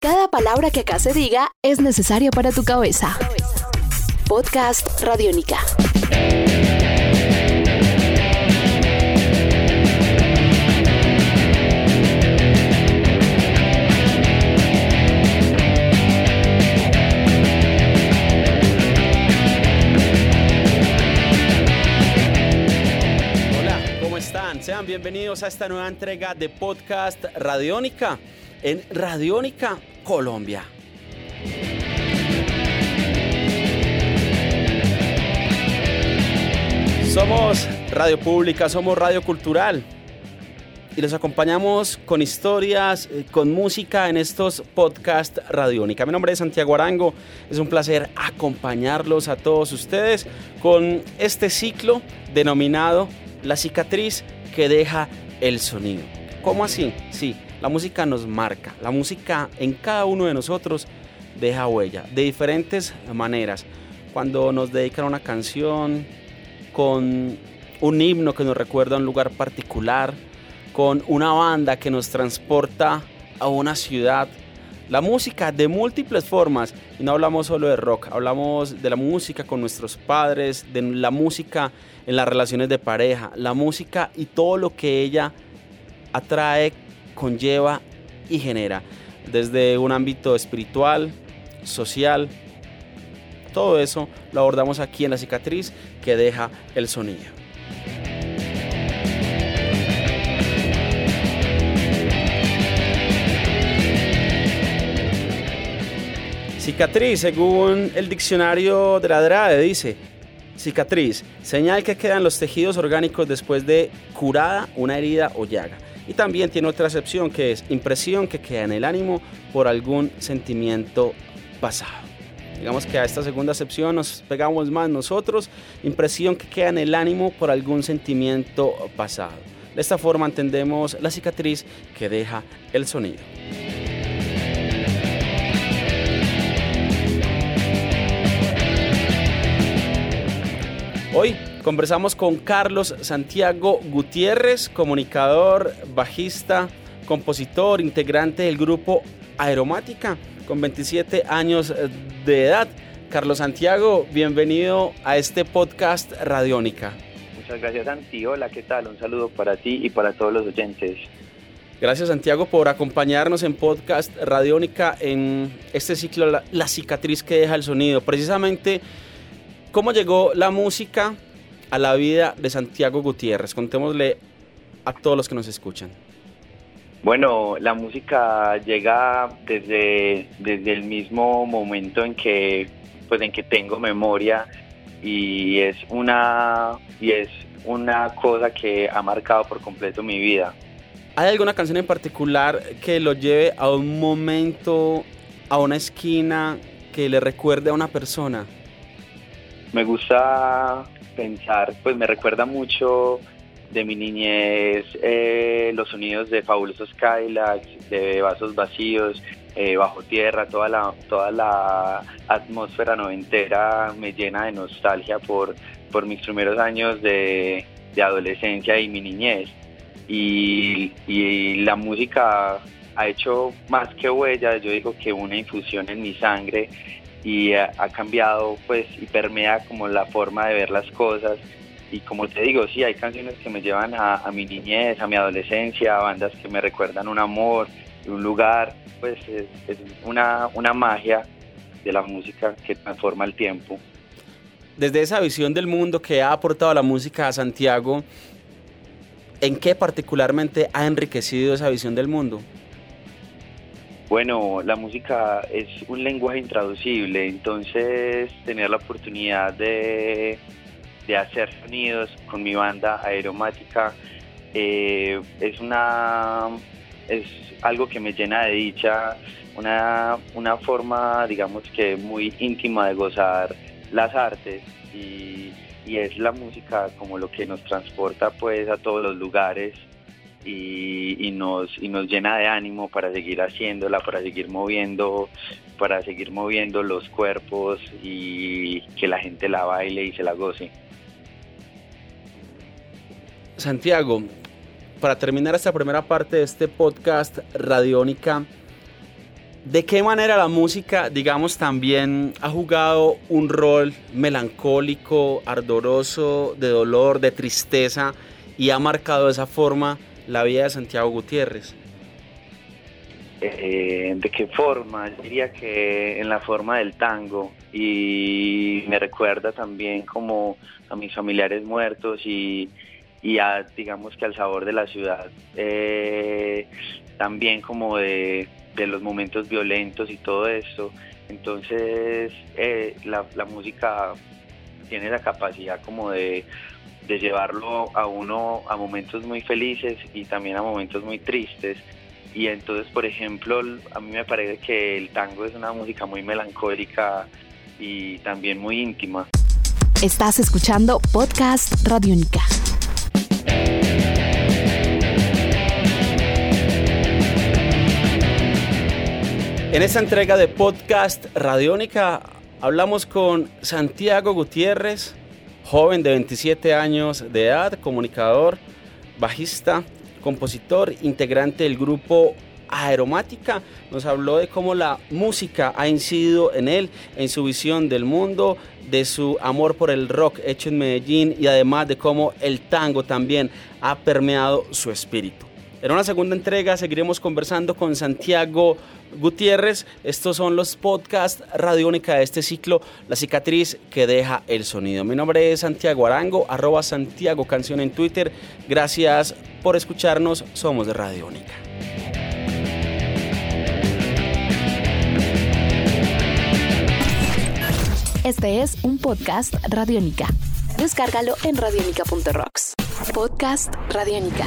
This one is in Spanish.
Cada palabra que acá se diga es necesaria para tu cabeza. Podcast Radiónica. Hola, ¿cómo están? Sean bienvenidos a esta nueva entrega de Podcast Radiónica en Radiónica Colombia. Somos Radio Pública, somos Radio Cultural y los acompañamos con historias, eh, con música en estos podcast Radiónica. Mi nombre es Santiago Arango, es un placer acompañarlos a todos ustedes con este ciclo denominado La cicatriz que deja el sonido. ¿Cómo así? Sí, la música nos marca, la música en cada uno de nosotros deja huella de diferentes maneras. Cuando nos dedican una canción, con un himno que nos recuerda a un lugar particular, con una banda que nos transporta a una ciudad. La música de múltiples formas, y no hablamos solo de rock, hablamos de la música con nuestros padres, de la música en las relaciones de pareja, la música y todo lo que ella atrae, conlleva y genera, desde un ámbito espiritual, social, todo eso lo abordamos aquí en la cicatriz que deja el sonido. Cicatriz, según el diccionario de la DRADE, dice, cicatriz, señal que quedan los tejidos orgánicos después de curada una herida o llaga. Y también tiene otra acepción que es impresión que queda en el ánimo por algún sentimiento pasado. Digamos que a esta segunda acepción nos pegamos más nosotros, impresión que queda en el ánimo por algún sentimiento pasado. De esta forma entendemos la cicatriz que deja el sonido. Hoy conversamos con Carlos Santiago Gutiérrez, comunicador, bajista, compositor, integrante del grupo Aeromática, con 27 años de edad. Carlos Santiago, bienvenido a este podcast Radiónica. Muchas gracias Santi, hola, ¿qué tal? Un saludo para ti y para todos los oyentes. Gracias Santiago por acompañarnos en podcast Radiónica en este ciclo La, la cicatriz que deja el sonido. Precisamente, ¿cómo llegó la música a la vida de Santiago Gutiérrez? Contémosle a todos los que nos escuchan. Bueno, la música llega desde, desde el mismo momento en que, pues, en que tengo memoria y es una y es una cosa que ha marcado por completo mi vida. ¿Hay alguna canción en particular que lo lleve a un momento, a una esquina que le recuerde a una persona? Me gusta pensar, pues me recuerda mucho de mi niñez eh, los sonidos de fabulosos Skylax, de vasos vacíos, eh, bajo tierra, toda la, toda la atmósfera noventera me llena de nostalgia por, por mis primeros años de, de adolescencia y mi niñez. Y, y, la música ha hecho más que huella, yo digo que una infusión en mi sangre y ha, ha cambiado pues y permea como la forma de ver las cosas y como te digo, sí, hay canciones que me llevan a, mi niñez, a mi adolescencia, bandas que me recuerdan un amor, un lugar, pues es, es una, una magia de la música que transforma el tiempo. Desde esa visión del mundo que ha aportado la música a Santiago, ¿en qué particularmente ha enriquecido esa visión del mundo? Bueno, la música es un lenguaje intraducible, entonces tener la oportunidad de, de hacer sonidos con mi banda aeromática. Eh, es una es algo que me llena de dicha, una, una forma digamos que muy íntima de gozar las artes y, y es la música como lo que nos transporta pues a todos los lugares y, y, nos, y nos llena de ánimo para seguir haciéndola, para seguir moviendo, para seguir moviendo los cuerpos y que la gente la baile y se la goce. Santiago, para terminar esta primera parte de este podcast Radiónica, ¿De qué manera la música, digamos, también ha jugado un rol melancólico, ardoroso, de dolor, de tristeza y ha marcado esa forma la vida de Santiago Gutiérrez? Eh, ¿De qué forma? Diría que en la forma del tango y me recuerda también como a mis familiares muertos y, a, digamos que al sabor de la ciudad, eh, también como de, los momentos violentos y todo eso. Entonces eh, la, música tiene la capacidad como de, de llevarlo a uno a momentos muy felices y también a momentos muy tristes y entonces, por ejemplo, a mí me parece que el tango es una música muy melancólica y también muy íntima. Estás escuchando Podcast Radiónica. En esta entrega de Podcast Radiónica hablamos con Santiago Gutiérrez, joven de 27 años de edad, comunicador, bajista, compositor, integrante del grupo Aeromática, nos habló de cómo la música ha incidido en él, en su visión del mundo, de su amor por el rock hecho en Medellín y además de cómo el tango también ha permeado su espíritu. En una segunda entrega seguiremos conversando con Santiago Gutiérrez. Estos son los podcasts radiónica de este ciclo, La cicatriz que deja el sonido. Mi nombre es Santiago Arango, arroba Santiago Canción en Twitter. Gracias por escucharnos. Somos de Radiónica. Este es un podcast Radiónica. Descárgalo en radiónica.rocks. Podcast Radiónica.